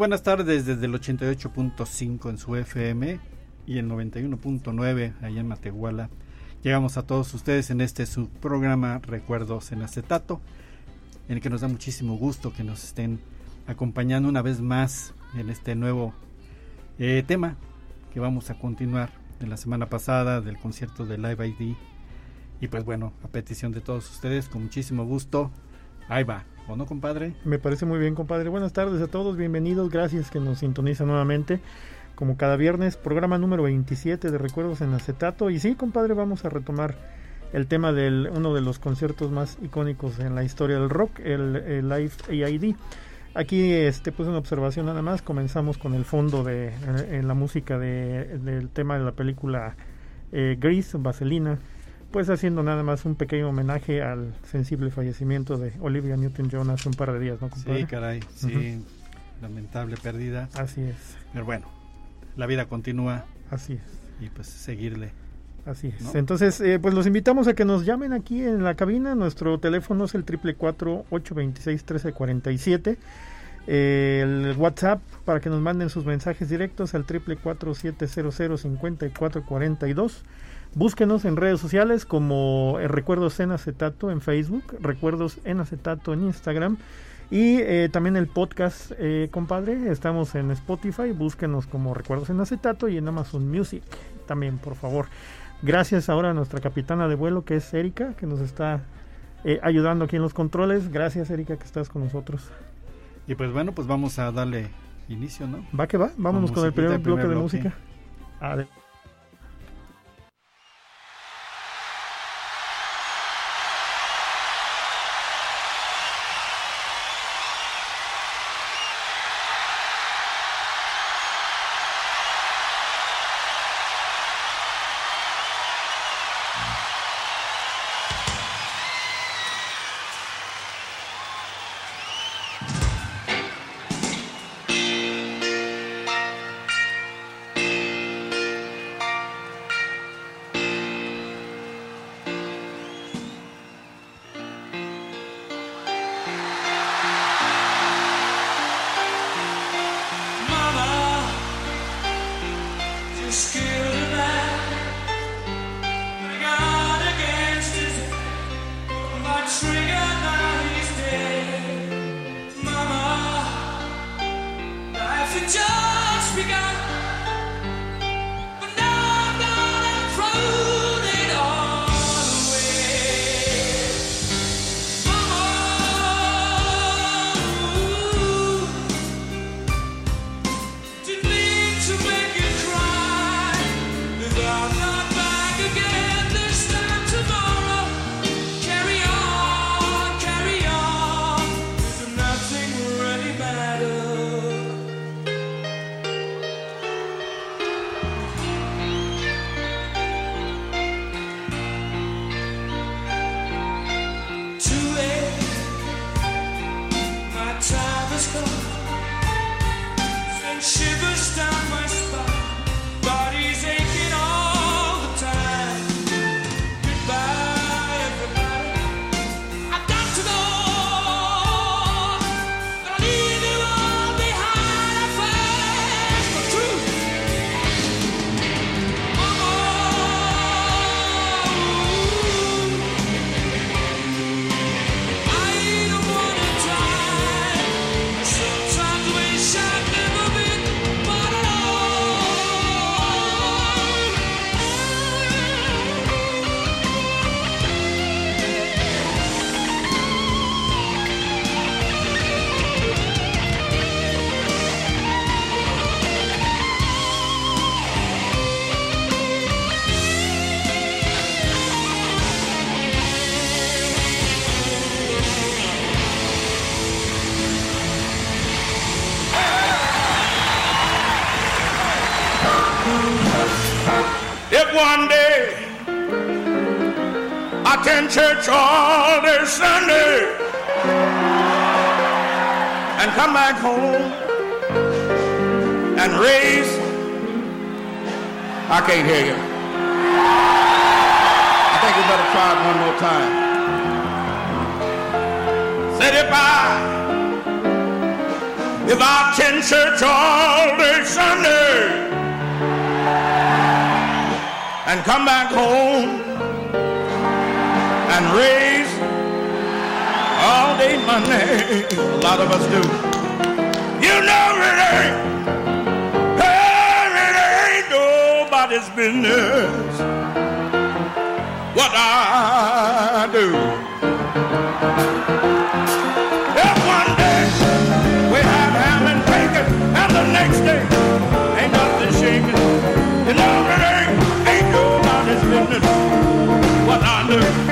Buenas tardes desde el 88.5 en su FM y el 91.9 allá en Matehuala. Llegamos a todos ustedes en este su programa Recuerdos en Acetato, en el que nos da muchísimo gusto que nos estén acompañando una vez más en este nuevo eh, tema que vamos a continuar de la semana pasada del concierto de Live ID. Y pues bueno, a petición de todos ustedes, con muchísimo gusto, ahí va, ¿o no, compadre? Me parece muy bien, compadre. Buenas tardes a todos, bienvenidos, gracias que nos sintonizan nuevamente como cada viernes, programa número 27 de Recuerdos en Acetato. Y sí, compadre, vamos a retomar el tema de uno de los conciertos más icónicos en la historia del rock, el, Live AID. Aquí, este, pues una observación nada más. Comenzamos con el fondo de en, la música de, del tema de la película eh, Grease, Vaselina pues haciendo nada más un pequeño homenaje al sensible fallecimiento de Olivia Newton-John hace un par de días, ¿no, compadre? Sí, caray, sí, lamentable pérdida. Así es. Pero bueno, la vida continúa. Así es. Y pues seguirle. Así es. Entonces, eh, pues los invitamos a que nos llamen aquí en la cabina. Nuestro teléfono es el 444-826-1347. Eh, el WhatsApp para que nos manden sus mensajes directos al 444-700-5442. Búsquenos en redes sociales como eh, Recuerdos en Acetato en Facebook, Recuerdos en Acetato en Instagram y eh, también el podcast, eh, compadre, estamos en Spotify, búsquenos como Recuerdos en Acetato y en Amazon Music también, por favor. Gracias ahora a nuestra capitana de vuelo, que es Erika, que nos está eh, ayudando aquí en los controles. Gracias, Erika, que estás con nosotros. Y pues bueno, pues vamos a darle inicio, ¿no? Va que va, vámonos con, el primer, bloque, de música. Adelante. attend church all day Sunday and come back home and raise. I can't hear you. I think you better try it one more time. Said if I, if I attend church all day Sunday and come back home and raise all day money. A lot of us do. You know it ain't, it ain't nobody's business what I do. If one day we have ham and bacon, and the next day ain't nothing shaking, you know it ain't, ain't nobody's business what I do.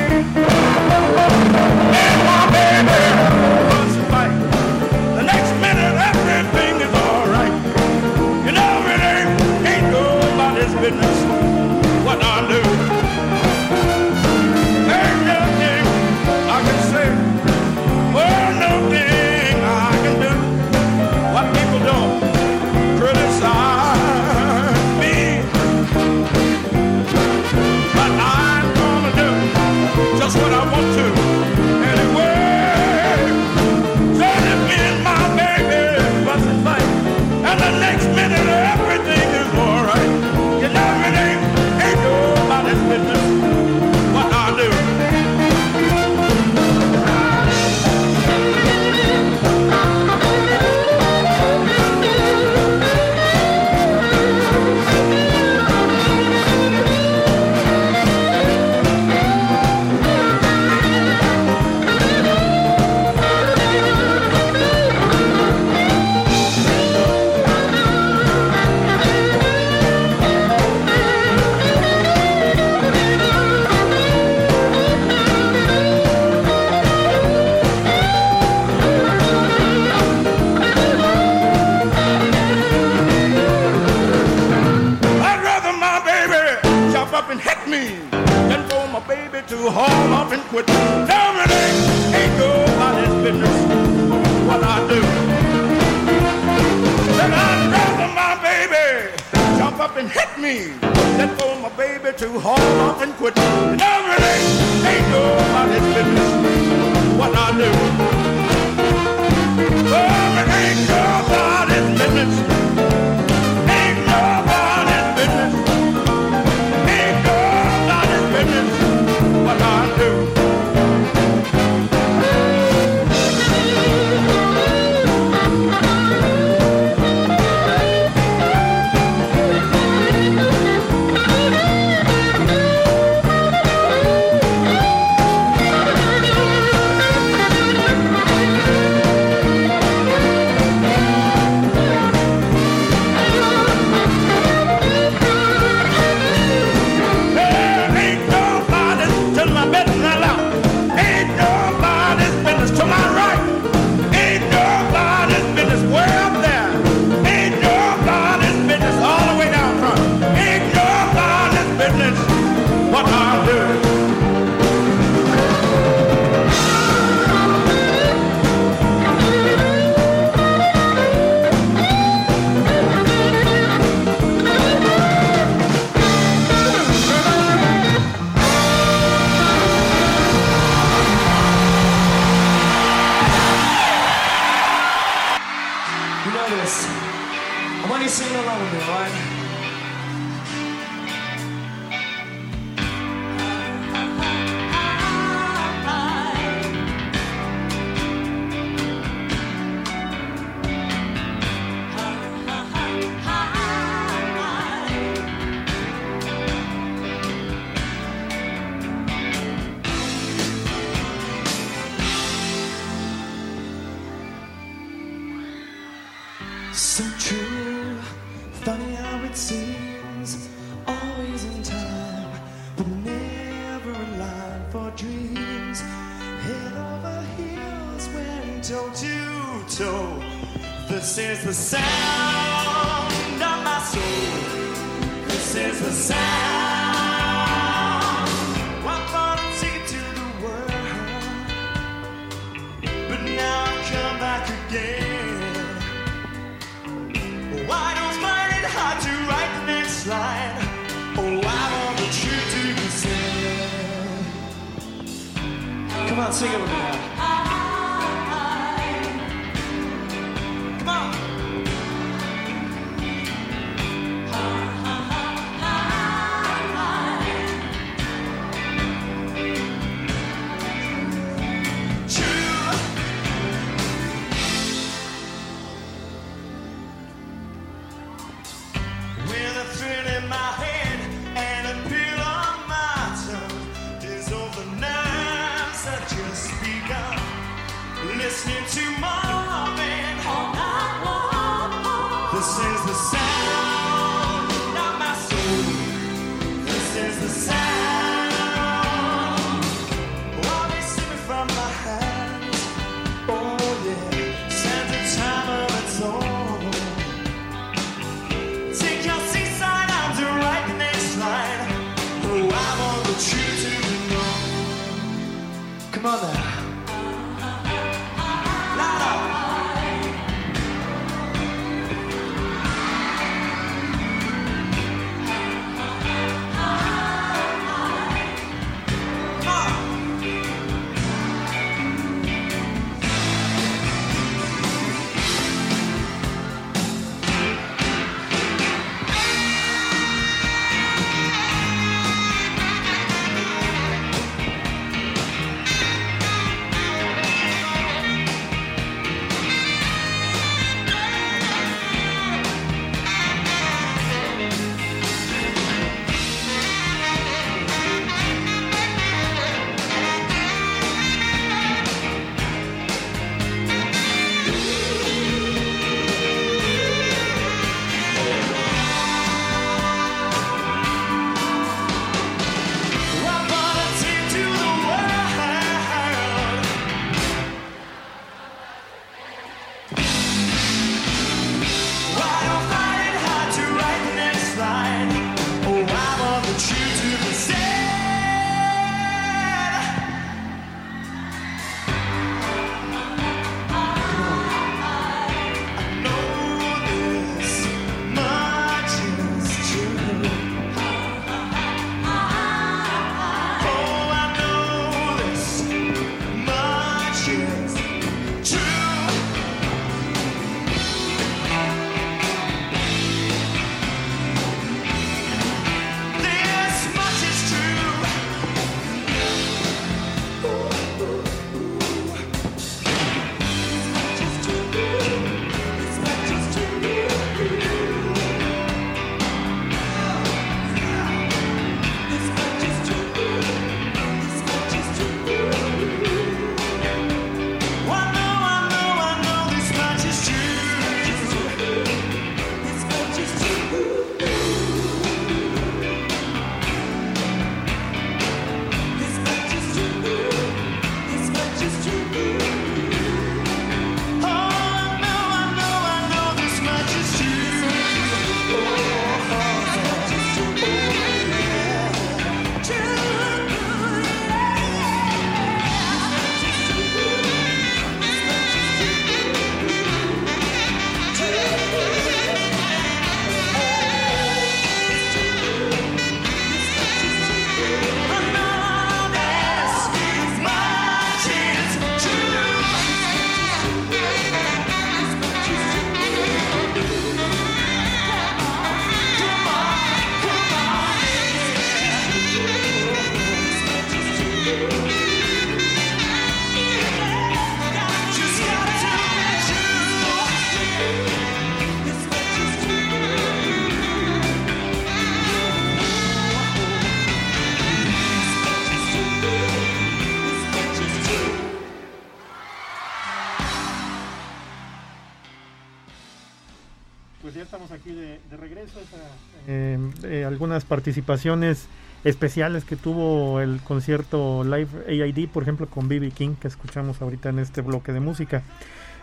participaciones especiales que tuvo el concierto Live AID, por ejemplo, con BB King, que escuchamos ahorita en este bloque de música.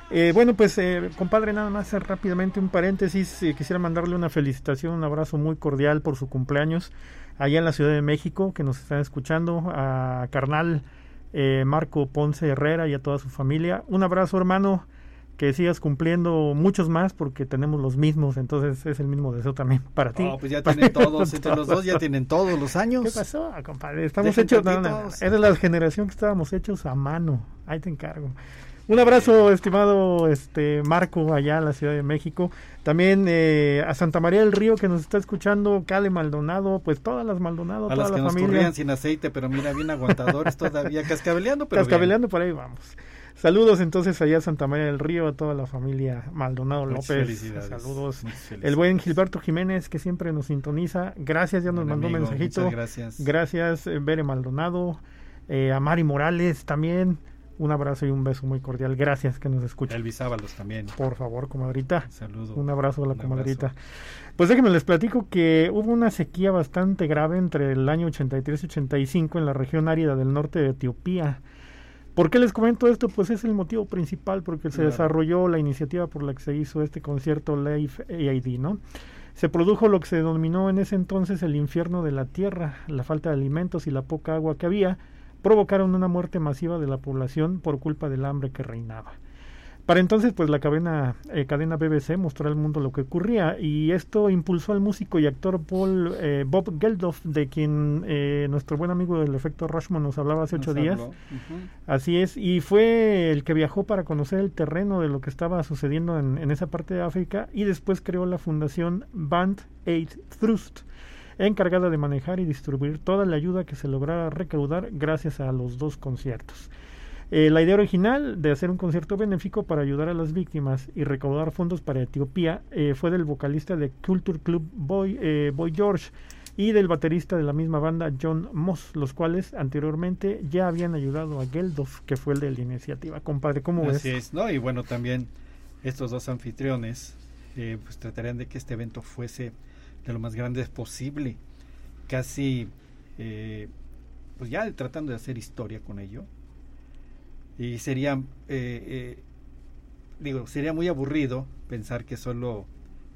Eh, bueno, pues eh, compadre, nada más rápidamente un paréntesis. Eh, quisiera mandarle una felicitación, un abrazo muy cordial por su cumpleaños allá en la Ciudad de México, que nos están escuchando, a carnal Marco Ponce Herrera y a toda su familia. Un abrazo hermano, que sigas cumpliendo muchos más porque tenemos los mismos, entonces es el mismo deseo también para ti. Oh, pues ya tienen todos, entre los dos ya tienen todos los años. ¿Qué pasó, compadre? Estamos Dejen hechos, no, no, no, eres la generación que estábamos hechos a mano. Ahí te encargo. Un abrazo, estimado este Marco, allá en la Ciudad de México. También eh, a Santa María del Río, que nos está escuchando, Cale Maldonado, pues todas las Maldonado, A toda las que la nos familia. corrían sin aceite, pero mira, bien aguantadores todavía, cascabeleando, pero bien. Cascabeleando por ahí vamos. Saludos entonces allá a Santa María del Río, a toda la familia Maldonado Muchas López. felicidades, Saludos. El buen Gilberto Jiménez, que siempre nos sintoniza. Gracias, ya nos Buen mandó un mensajito. gracias. Gracias, eh, Bere Maldonado. Eh, a Mari Morales también. Un abrazo y un beso muy cordial. Gracias que nos escuchan. Elvis Ábalos también. Por favor, comadrita. Saludo. Un abrazo a la comadrita. abrazo. Pues déjenme les platico que hubo una sequía bastante grave entre el año 83 y 85 en la región árida del norte de Etiopía. ¿Por qué les comento esto? Pues es el motivo principal porque se Claro. desarrolló la iniciativa por la que se hizo este concierto Live AID, ¿no? Se produjo lo que se denominó en ese entonces el infierno de la tierra, la falta de alimentos y la poca agua que había provocaron una muerte masiva de la población por culpa del hambre que reinaba. Para entonces, pues la cadena, eh, cadena BBC mostró al mundo lo que ocurría y esto impulsó al músico y actor Paul eh, Bob Geldof, de quien eh, nuestro buen amigo del efecto Rushmore nos hablaba hace Nos ocho días. Así es, y fue el que viajó para conocer el terreno de lo que estaba sucediendo en, en esa parte de África y después creó la fundación Band Aid Trust, encargada de manejar y distribuir toda la ayuda que se lograra recaudar gracias a los dos conciertos. Eh, la idea original de hacer un concierto benéfico para ayudar a las víctimas y recaudar fondos para Etiopía eh, fue del vocalista de Culture Club Boy, eh, Boy George y del baterista de la misma banda John Moss, los cuales anteriormente ya habían ayudado a Geldof, que fue el de la iniciativa. Compadre, ¿cómo Así ves? es, ¿no? Y bueno, también estos dos anfitriones eh, pues tratarían de que este evento fuese de lo más grande posible. Casi, eh, pues ya tratando de hacer historia con ello. Y sería, eh, eh, digo, sería muy aburrido pensar que solo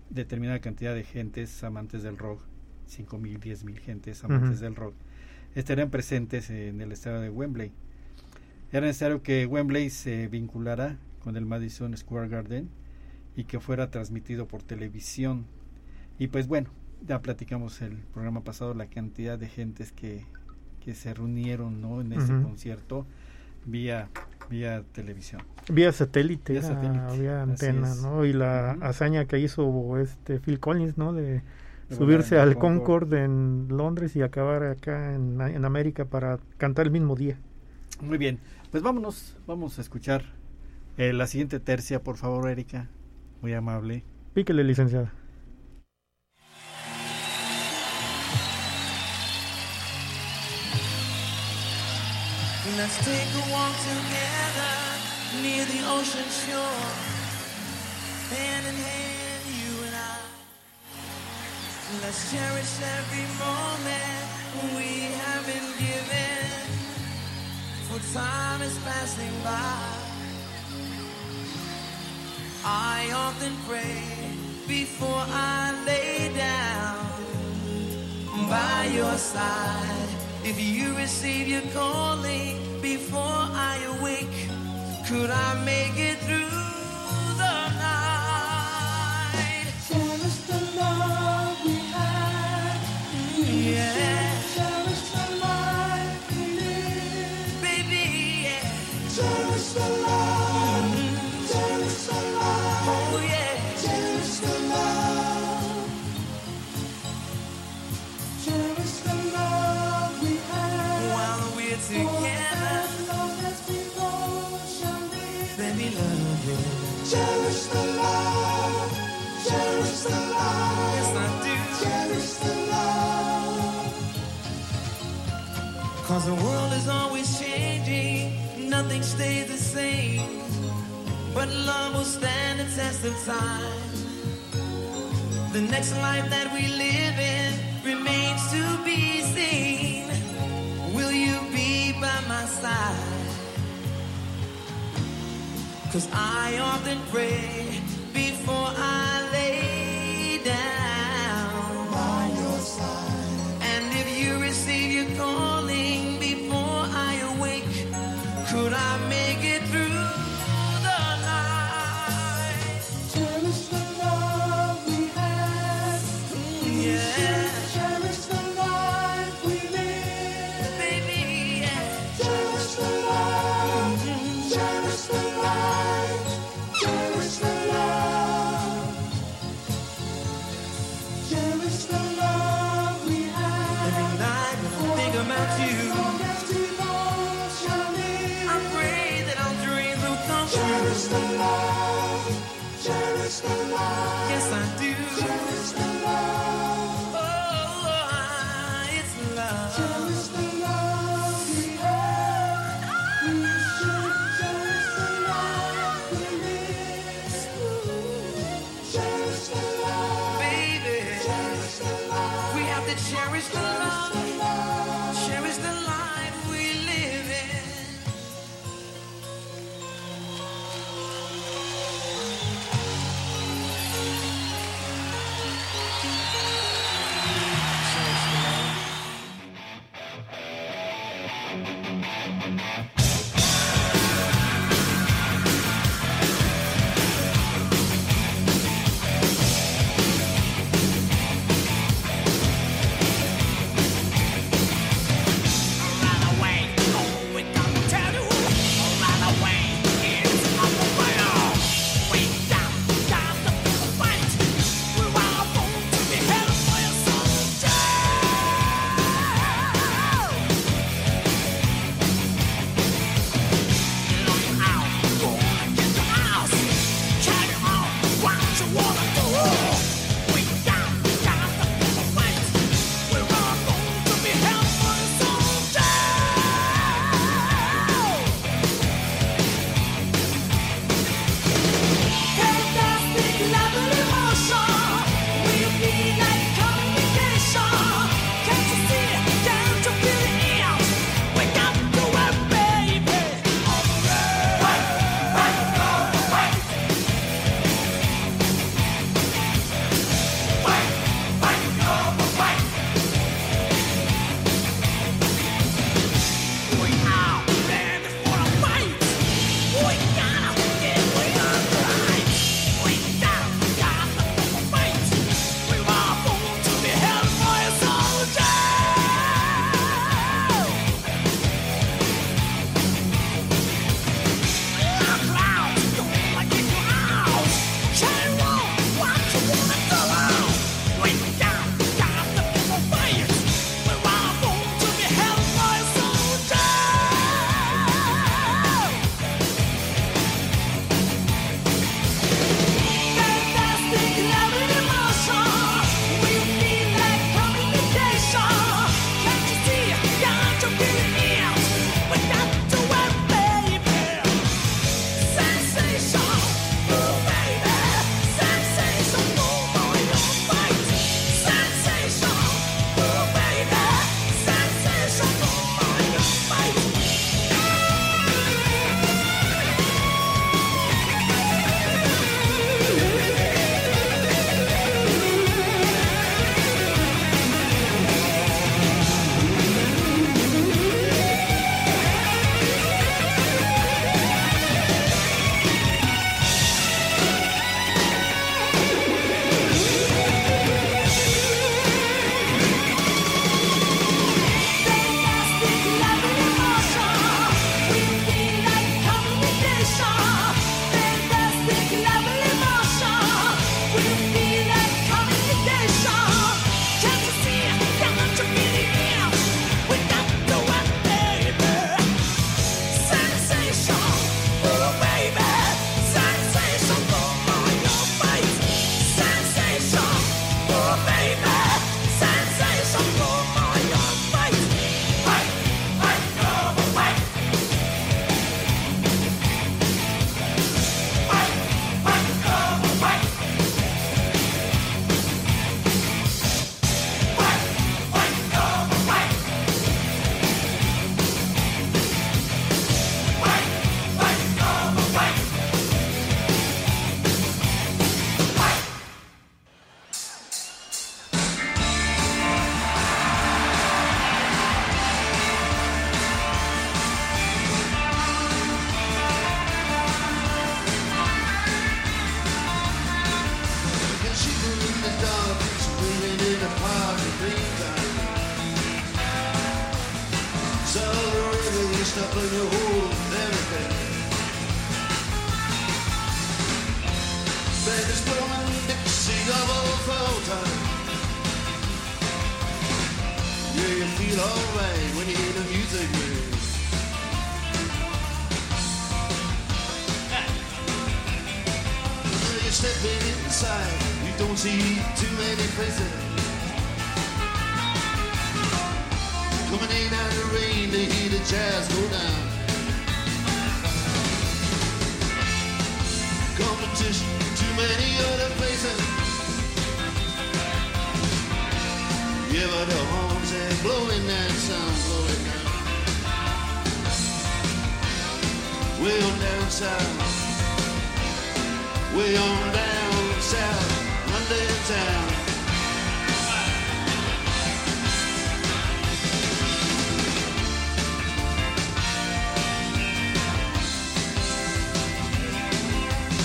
determinada cantidad de gentes amantes del rock, 5 mil, 10 mil gentes amantes del rock, estarían presentes en el estadio de Wembley. Era necesario que Wembley se vinculara con el Madison Square Garden y que fuera transmitido por televisión. Y pues bueno, ya platicamos el programa pasado la cantidad de gentes que, que se reunieron ¿no? en ese concierto vía, vía televisión. Vía satélite, Vía satélite, vía antena. ¿no? Y la hazaña que hizo este Phil Collins, ¿no? De De subirse al. Concorde en Londres y acabar acá en, en América para cantar el mismo día. Muy bien, pues vámonos, vamos a escuchar eh, la siguiente tercia, por favor, Erika. Muy amable. Píquele, licenciada. Let's take a walk together near the ocean shore. Hand in hand, you and I. Let's cherish every moment we have been given. For time is passing by. I often pray before I lay down by your side. If you receive your calling before I awake, could I make it through the night? Cherish the love we had. Yeah. Nothing stays the same. But love will stand the test of time. The next life that we live in remains to be seen. Will you be by my side? Cause I often pray before I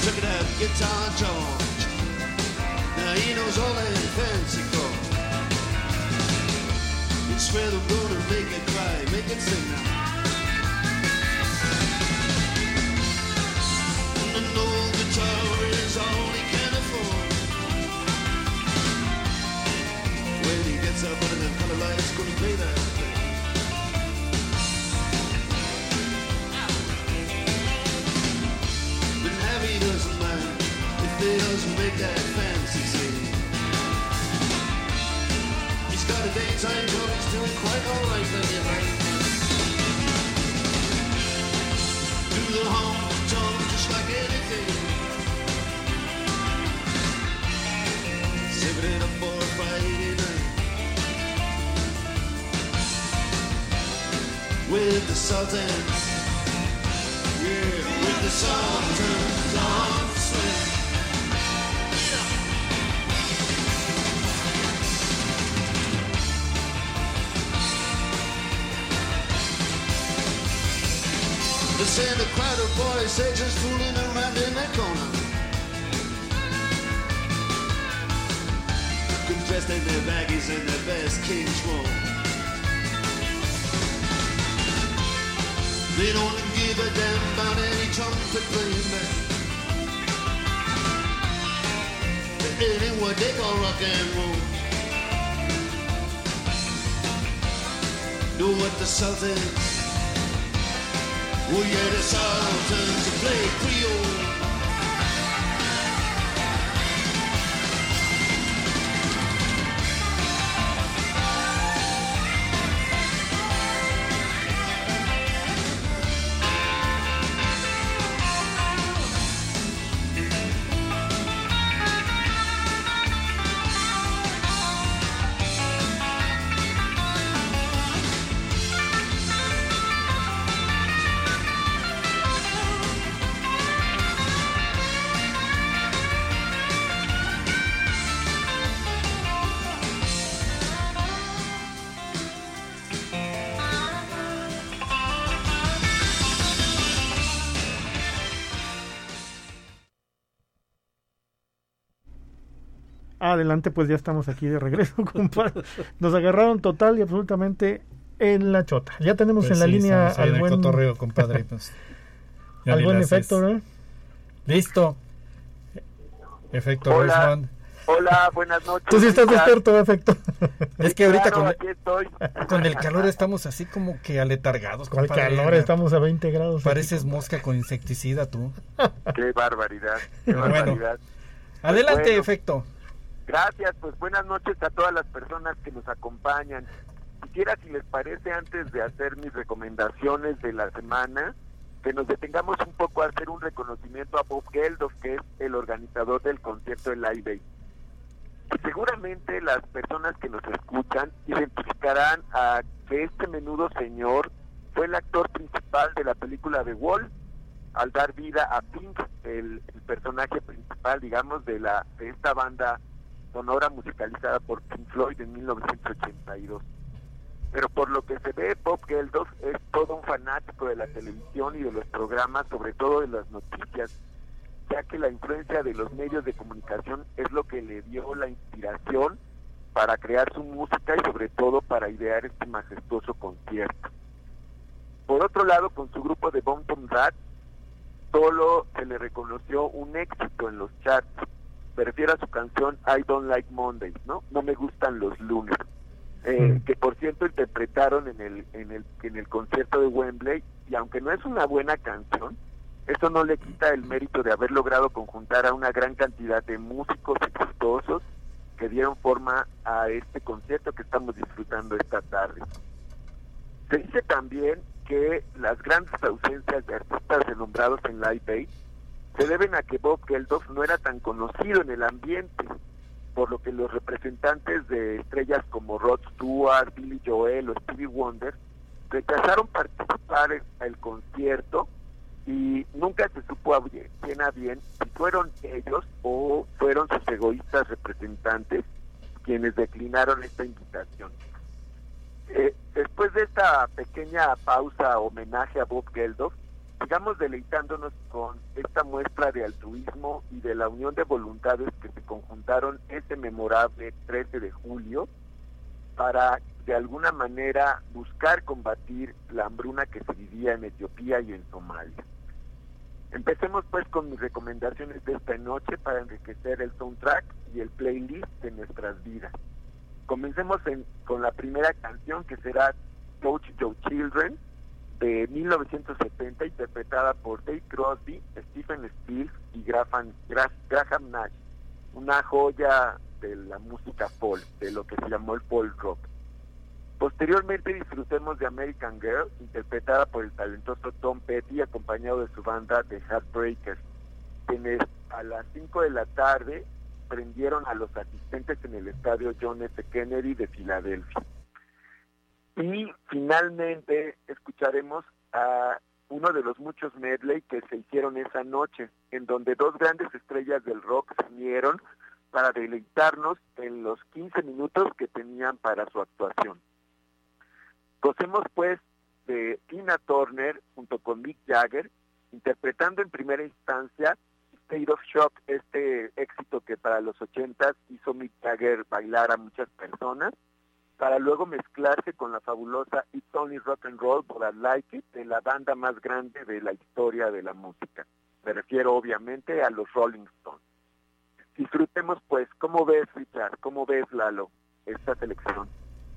Took it out, guitar George. Now he knows all that fancy chords. It's where I'm gonna make it cry, make it sing now. And an old guitar is all he can afford. When he gets up under the color lights, gonna play that he doesn't make that fancy scene. He's got a daytime job, he's doing quite alright then you think. Do the honky tonk just like anything. Saving it up for Friday night. With the Sultan. Yeah, with the Sultans The Santa Crowder boys, they just fooling around in that corner. Good dressed in their baggies and their best King's Roll. They don't give a damn about any trumpet playing band. It ain't what they call rock and roll. Know what the Sultans well, yeah, that sounds to play Creole. Adelante, pues ya estamos aquí de regreso, compadre. Nos agarraron total y absolutamente en la chota. Ya tenemos Pues en la sí, línea al el buen, cotorreo, compadre. Pues, al buen efecto, ¿no? Listo. Efecto Hola. Richmond. Hola, buenas noches. Tú sí estás despierto, efecto. Es que ahorita Claro, con, aquí estoy. con el calor estamos así como que aletargados. Con el calor, estamos a 20 grados. aquí. Pareces mosca con insecticida tú. Qué barbaridad, qué Bueno. barbaridad. Adelante, Bueno. efecto. Gracias, pues buenas noches a todas las personas que nos acompañan. Quisiera, si les parece, antes de hacer mis recomendaciones de la semana, que nos detengamos un poco a hacer un reconocimiento a Bob Geldof, que es el organizador del concierto de Live Aid. Seguramente las personas que nos escuchan identificarán a que este menudo señor fue el actor principal de la película The Wall al dar vida a Pink, el, el personaje principal, digamos, de la de esta banda sonora musicalizada por Pink Floyd en 1982. Pero por lo que se ve, Bob Geldof es todo un fanático de la televisión y de los programas, sobre todo de las noticias, ya que la influencia de los medios de comunicación es lo que le dio la inspiración para crear su música y sobre todo para idear este majestuoso concierto. Por otro lado, con su grupo de Bonton Rat, solo se le reconoció un éxito en los charts. Me refiero a su canción I Don't Like Mondays, ¿no? No me gustan los lunes. Eh, que por cierto interpretaron en el, en el en el concierto de Wembley y aunque no es una buena canción, eso no le quita el mérito de haber logrado conjuntar a una gran cantidad de músicos exitosos que dieron forma a este concierto que estamos disfrutando esta tarde. Se dice también que las grandes ausencias de artistas renombrados en Live Aid se deben a que Bob Geldof no era tan conocido en el ambiente, por lo que los representantes de estrellas como Rod Stewart, Billy Joel o Stevie Wonder rechazaron participar en el concierto y nunca se supo bien a bien si fueron ellos o fueron sus egoístas representantes quienes declinaron esta invitación. Eh, después de esta pequeña pausa homenaje a Bob Geldof, sigamos deleitándonos con esta muestra de altruismo y de la unión de voluntades que se conjuntaron ese memorable 13 de julio para de alguna manera buscar combatir la hambruna que se vivía en Etiopía y en Somalia. Empecemos pues con mis recomendaciones de esta noche para enriquecer el soundtrack y el playlist de nuestras vidas. Comencemos en- con la primera canción que será Touch Your Children de 1970 interpretada por Dave Crosby, Stephen Stills y Graham, Gra- Graham Nash, una joya de la música folk, de lo que se llamó el folk rock. Posteriormente disfrutemos de American Girl, interpretada por el talentoso Tom Petty, acompañado de su banda The Heartbreakers, quienes a las 5 de la tarde prendieron a los asistentes en el estadio John F. Kennedy de Filadelfia. Y finalmente escucharemos a uno de los muchos medley que se hicieron esa noche, en donde dos grandes estrellas del rock se unieron para deleitarnos en los 15 minutos que tenían para su actuación. Gocemos pues de Tina Turner junto con Mick Jagger, interpretando en primera instancia State of Shock, este éxito que para los 80 hizo Mick Jagger bailar a muchas personas, para luego mezclarse con la fabulosa It's Only Rock and Roll But I Like It de la banda más grande de la historia de la música. Me refiero obviamente a los Rolling Stones. Disfrutemos pues, ¿cómo ves Richard? ¿Cómo ves Lalo esta selección?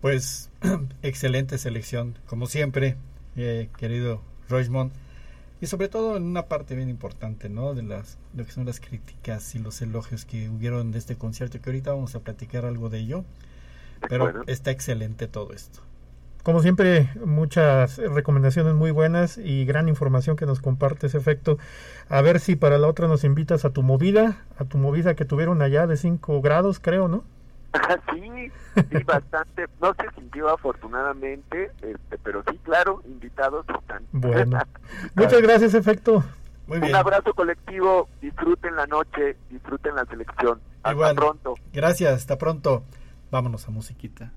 Pues excelente selección, como siempre, eh, querido Rochmond. Y sobre todo en una parte bien importante, ¿no? De las lo que son las críticas y los elogios que hubieron de este concierto, que ahorita vamos a platicar algo de ello. Pero está excelente todo esto. Como siempre, muchas recomendaciones muy buenas y gran información que nos comparte ese efecto. A ver si para la otra nos invitas a tu movida, a tu movida que tuvieron allá de 5 grados, creo, ¿no? Ah, sí, sí, bastante. No se sintió afortunadamente, este, pero sí, claro, invitados están. Bueno, muchas gracias, efecto. Muy Un bien. abrazo colectivo, disfruten la noche, disfruten la selección. Hasta Igual. pronto. Gracias, hasta pronto. Vámonos a musiquita.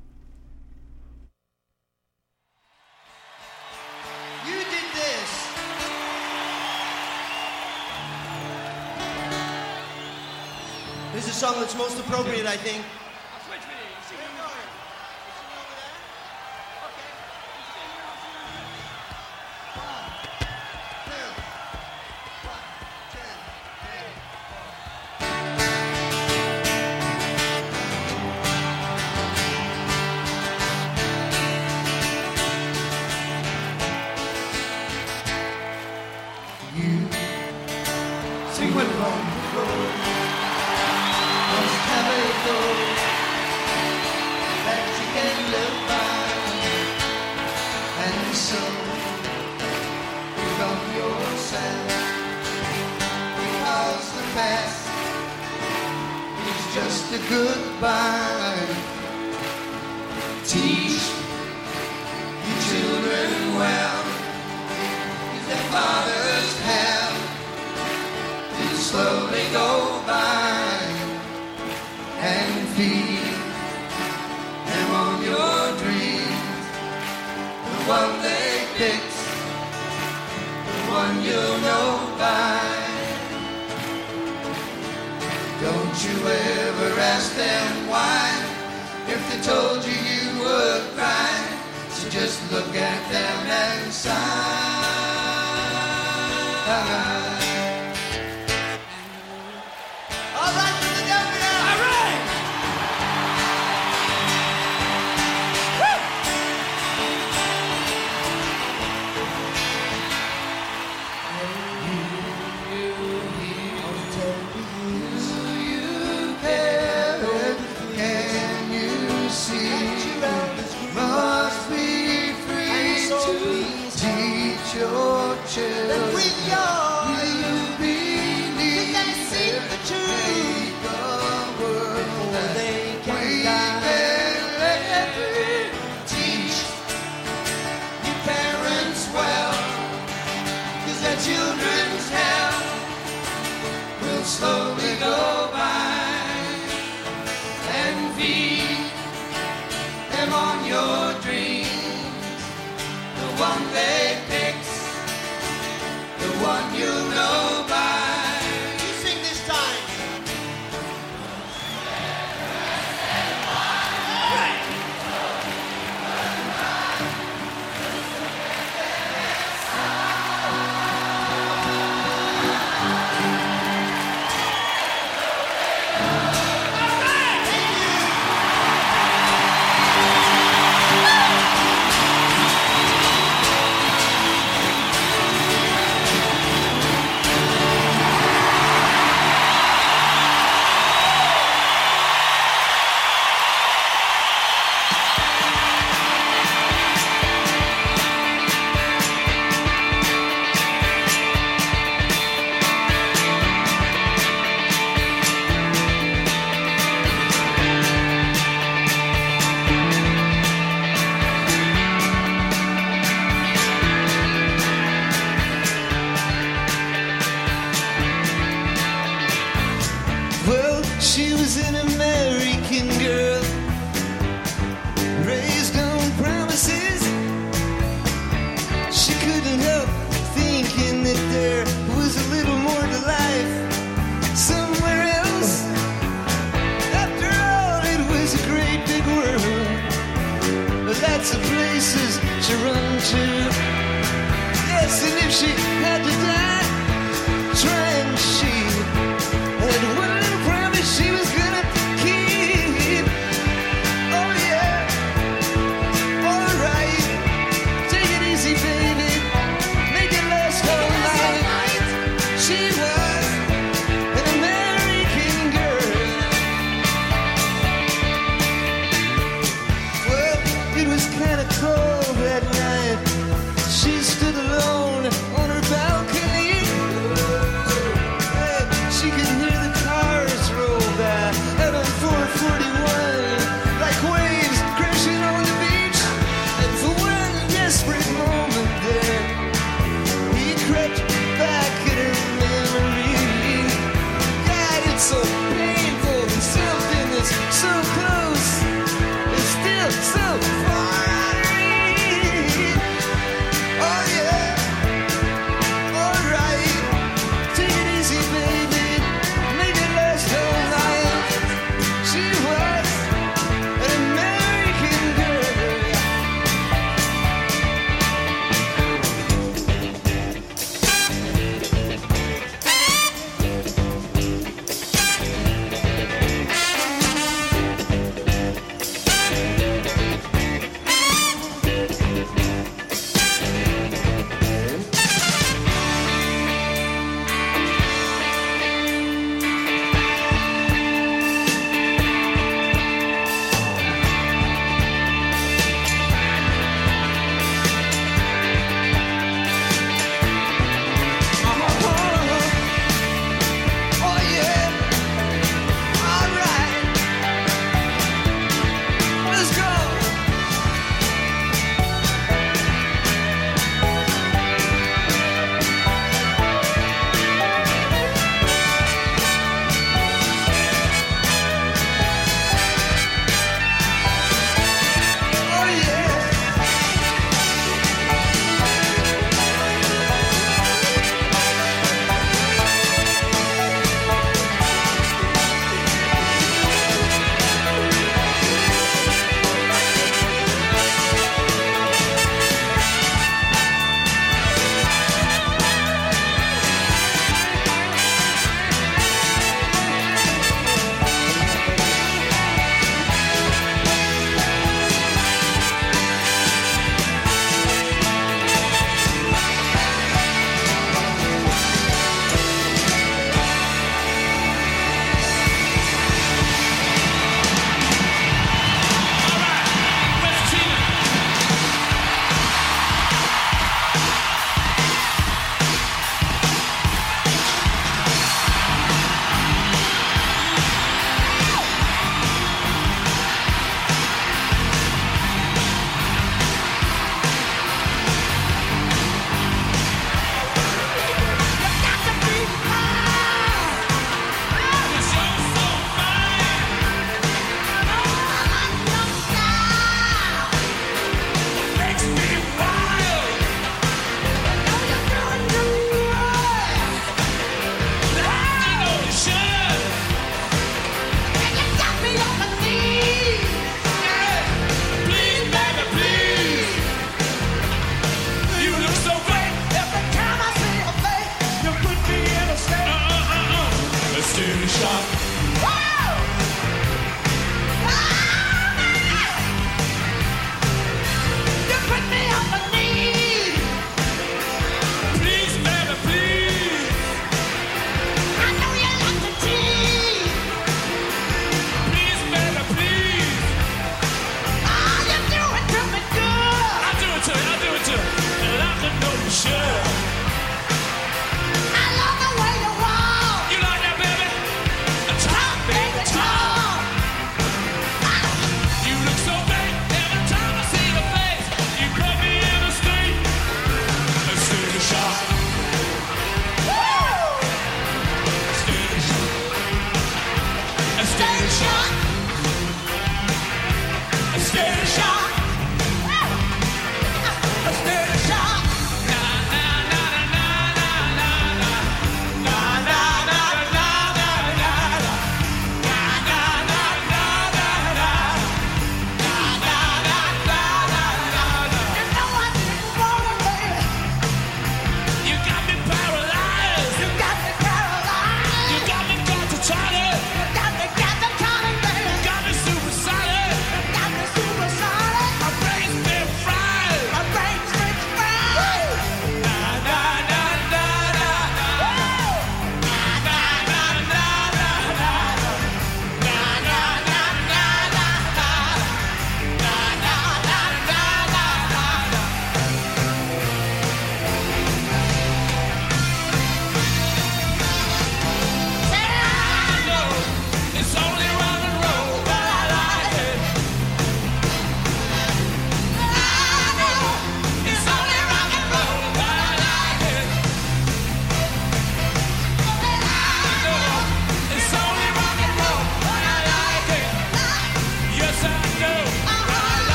This is a song that's most appropriate, I think. Goodbye. Teach your children well. Use their father's hand to slowly go by and feed them on your dreams. The one they picked, the one you'll know by. Don't you ever ask them why. If they told you you would cry, so just look at them and sigh.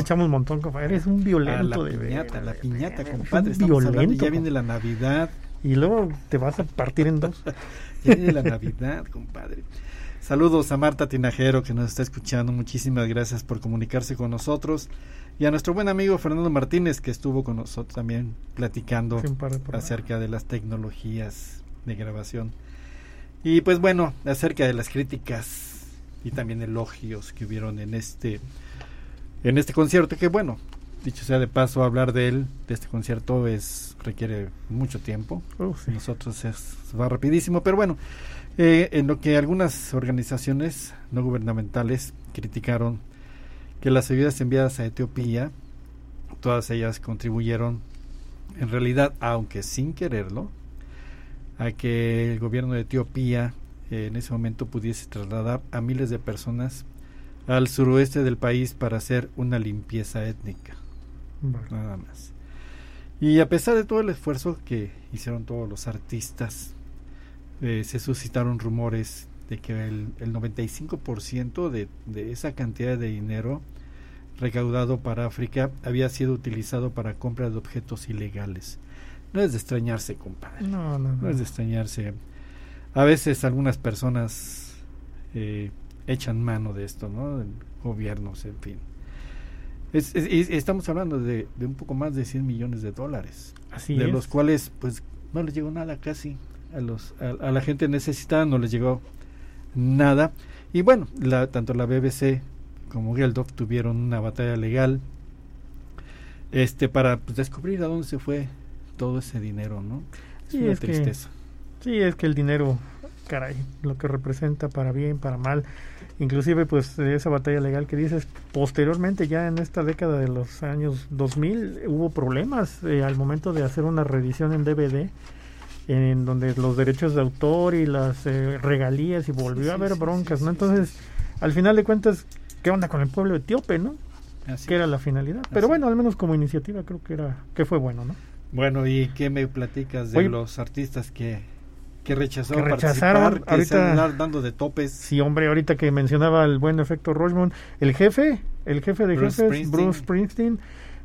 Le echamos un montón, compadre? Eres un A violento la de piñata, veras, la piñata, veras, compadre. violento, ya viene la Navidad. Y luego te vas a partir en dos. Ya viene la Navidad, compadre. Saludos a Marta Tinajero que nos está escuchando. Muchísimas gracias por comunicarse con nosotros. Y a nuestro buen amigo Fernando Martínez que estuvo con nosotros también platicando acerca de las tecnologías de grabación. Y pues bueno, acerca de las críticas y también elogios que hubieron en este en este concierto que bueno, dicho sea de paso hablar de él, de este concierto es requiere mucho tiempo. Oh, sí. Nosotros es, va rapidísimo, pero bueno, eh, en lo que algunas organizaciones no gubernamentales criticaron que las ayudas enviadas a Etiopía, todas ellas contribuyeron, en realidad, aunque sin quererlo, a que el gobierno de Etiopía eh, en ese momento pudiese trasladar a miles de personas al suroeste del país para hacer una limpieza étnica Vale. nada más. Y a pesar de todo el esfuerzo que hicieron todos los artistas, eh, se suscitaron rumores de que el, el 95% de, de esa cantidad de dinero recaudado para África había sido utilizado para compra de objetos ilegales. No es de extrañarse, compadre. No, no, no. No es de extrañarse. A veces algunas personas eh, echan mano de esto, ¿no? Gobiernos, en fin. Es- es- estamos hablando de, de un poco más de 100 millones de dólares, Así de es. los cuales pues no les llegó nada casi a los a, a la gente necesitada no les llegó nada y bueno la, tanto la BBC como Geldof tuvieron una batalla legal este para pues, descubrir a dónde se fue todo ese dinero no es Sí, una es que- tristeza Sí, es que el dinero, caray, lo que representa para bien, para mal, inclusive pues esa batalla legal que dices, posteriormente ya en esta década de los años 2000 hubo problemas eh, al momento de hacer una reedición en DVD en donde los derechos de autor y las eh, regalías y volvió Sí, a haber sí, broncas, sí, ¿no? Entonces, al final de cuentas, ¿qué onda con el pueblo etíope, no? Así Que era la finalidad. Pero Así bueno, al menos como iniciativa creo que era que fue bueno, ¿no? Bueno, ¿y qué me platicas de Oye, los artistas que, que rechazaron que rechazaron, participar, que se ahorita- dando de topes? Sí, hombre, ahorita que mencionaba el buen efecto Rochmond, el jefe, el jefe de Bruce jefes, Springsteen. Bruce Springsteen,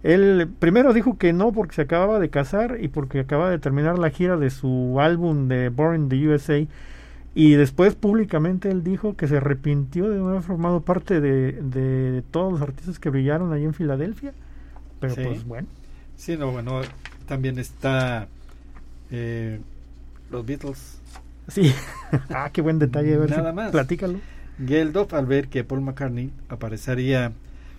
él primero dijo que no porque se acababa de casar y porque acaba de terminar la gira de su álbum de Born in the USA y después públicamente él dijo que se arrepintió de no haber formado parte de, de todos los artistas que brillaron allí en Filadelfia, pero Sí. pues bueno, Sí, no, bueno, también está eh, los Beatles. sí, ah, qué buen detalle, si- Nada más. platícalo. Geldof, al ver que Paul McCartney aparecería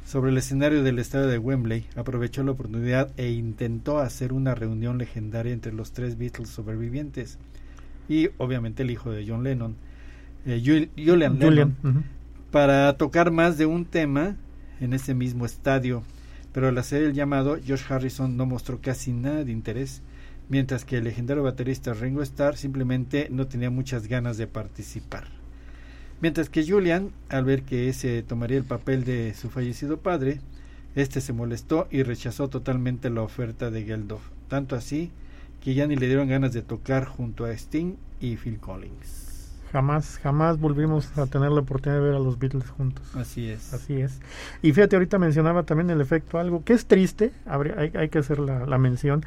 sobre el escenario del estadio de Wembley, aprovechó la oportunidad e intentó hacer una reunión legendaria entre los tres Beatles sobrevivientes y obviamente el hijo de John Lennon, eh, Jul- Julian, Lennon, para tocar más de un tema en ese mismo estadio. Pero al hacer el llamado, George Harrison no mostró casi nada de interés, mientras que el legendario baterista Ringo Starr simplemente no tenía muchas ganas de participar. Mientras que Julian, al ver que ese tomaría el papel de su fallecido padre, este se molestó y rechazó totalmente la oferta de Geldof, tanto así que ya ni le dieron ganas de tocar junto a Sting y Phil Collins. Jamás, jamás volvimos a tener la oportunidad de ver a los Beatles juntos. Así es. Así es. Y fíjate, ahorita mencionaba también el efecto algo que es triste, habría- hay, hay que hacer la, la mención,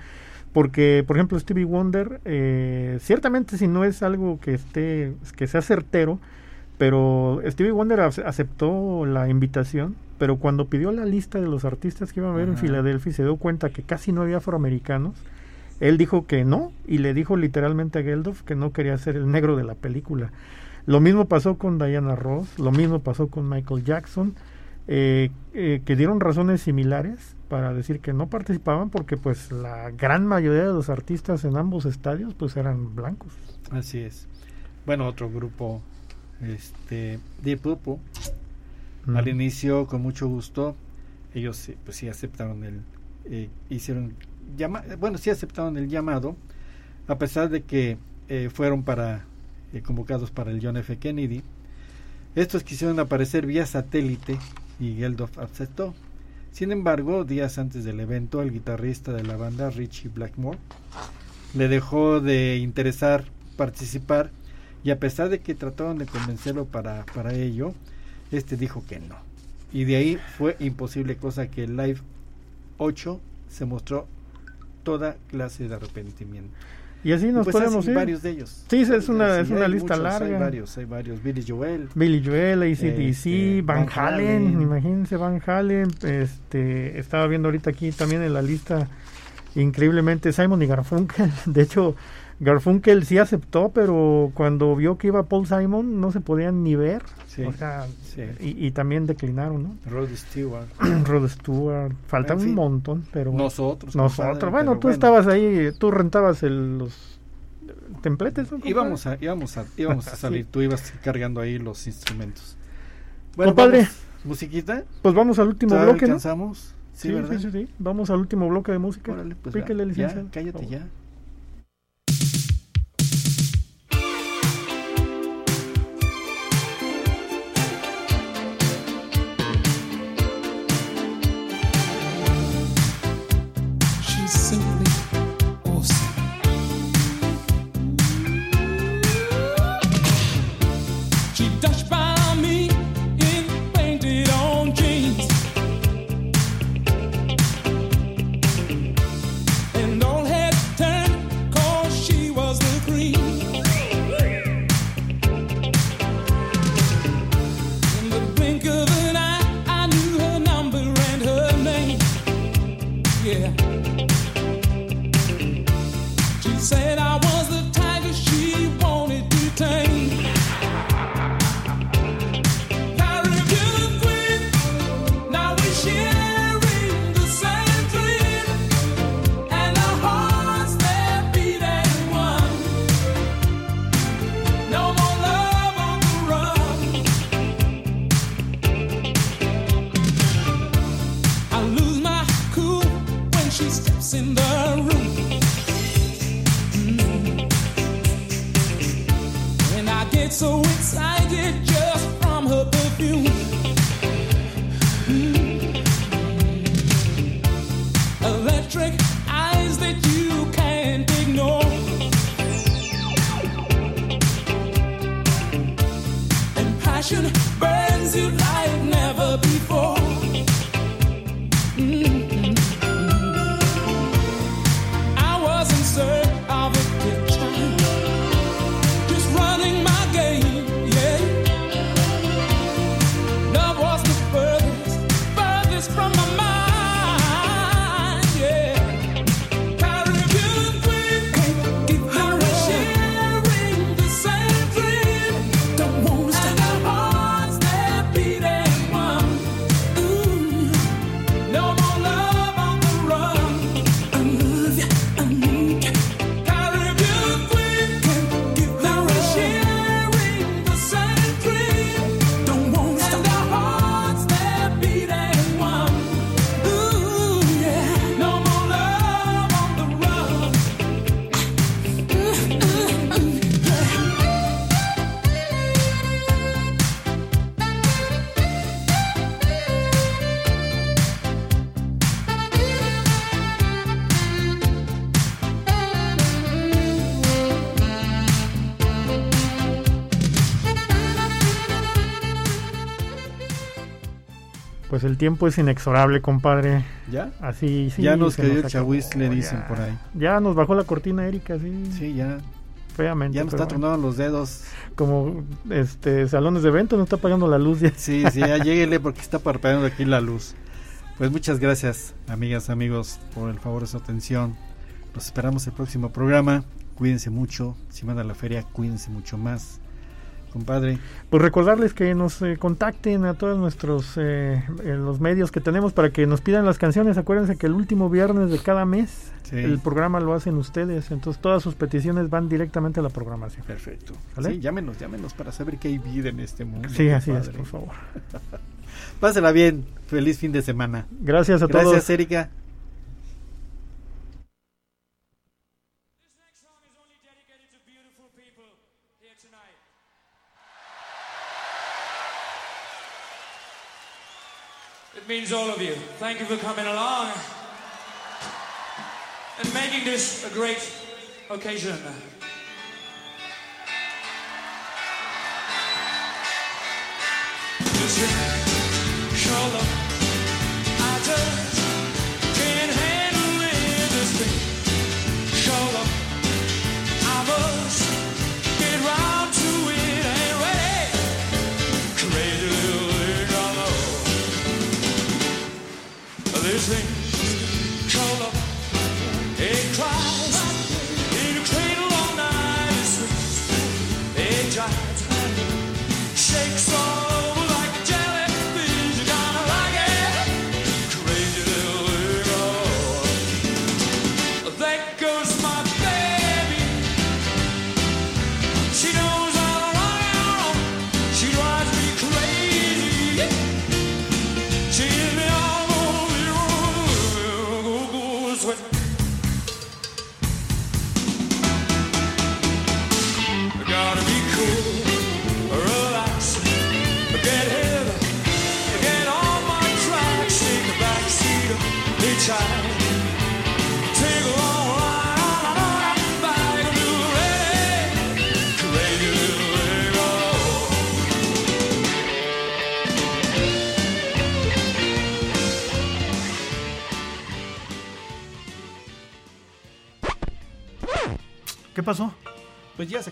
porque, por ejemplo, Stevie Wonder, eh, ciertamente si no es algo que esté, que sea certero, pero Stevie Wonder ac- aceptó la invitación, pero cuando pidió la lista de los artistas que iban a ver en. Filadelfia y se dio cuenta que casi no había afroamericanos, él dijo que no y le dijo literalmente a Geldof que no quería ser el negro de la película. Lo mismo pasó con Diana Ross, lo mismo pasó con Michael Jackson, eh, eh, que dieron razones similares para decir que no participaban porque pues la gran mayoría de los artistas en ambos estadios pues eran blancos. Así es. Bueno, otro grupo, este, Deep Purple, al Mm. inicio con mucho gusto, ellos pues sí aceptaron el, eh, hicieron, llama, bueno, sí aceptaron el llamado, a pesar de que eh, fueron para, eh, convocados para el John F. Kennedy. Estos quisieron aparecer vía satélite y Geldof aceptó. Sin embargo, días antes del evento, el guitarrista de la banda, Richie Blackmore, le dejó de interesar participar y a pesar de que trataron de convencerlo para, para ello, este dijo que no. Y de ahí fue imposible, cosa que el Live 8 se mostró toda clase de arrepentimiento. Y así nos pues podemos ir. varios de ellos. Sí, es una, es una lista muchos, larga. Hay varios, hay varios. Billy Joel. Billy Joel, ACDC, Este, Van, Van Halen, Halen. imagínense Van Halen, este, estaba viendo ahorita aquí también en la lista increíblemente Simon y Garfunkel, de hecho Garfunkel sí aceptó, pero cuando vio que iba Paul Simon no se podían ni ver, Sí, o sea, sí. y, y también declinaron, ¿no? Rod Stewart. Rod Stewart, falta En un fin. montón, pero. Nosotros. nosotros, compadre, bueno, tú estabas ahí, tú rentabas el- los templetes, ¿no? Íbamos a, íbamos a, íbamos a Sí. salir, tú ibas cargando ahí los instrumentos. Bueno, Compadre. vamos, musiquita. Pues vamos al último ¿Todavía bloque, ¿no? alcanzamos? Sí. Vamos al último bloque de música. Órale, pues Píquele. Ya, cállate ya. Tiempo es inexorable, compadre. ¿Ya? Así, sí. Ya nos cayó chahuiz, le dicen ya. por ahí. Ya nos bajó la cortina, Erika, sí. Sí, ya. Feamente. Ya nos está bueno. tronando los dedos. Como este salones de eventos, no está pagando la luz ya. Sí, sí, ya lléguele porque está parpadeando aquí la luz. Pues muchas gracias, amigas, amigos, por el favor de su atención. Los esperamos el próximo programa. Cuídense mucho. Si van a la feria, cuídense mucho más. Compadre, Pues recordarles que nos eh, contacten a todos nuestros eh, eh, los medios que tenemos para que nos pidan las canciones. Acuérdense que el último viernes de cada mes Sí. el programa lo hacen ustedes. Entonces todas sus peticiones van directamente a la programación. perfecto. ¿Vale? Sí, llámenos, llámenos para saber que hay vida en este mundo. Sí, así es, por favor. Pásela bien. Feliz fin de semana. Gracias a Gracias, todos. Erika. Means all of you. Thank you for coming along and making this a great occasion.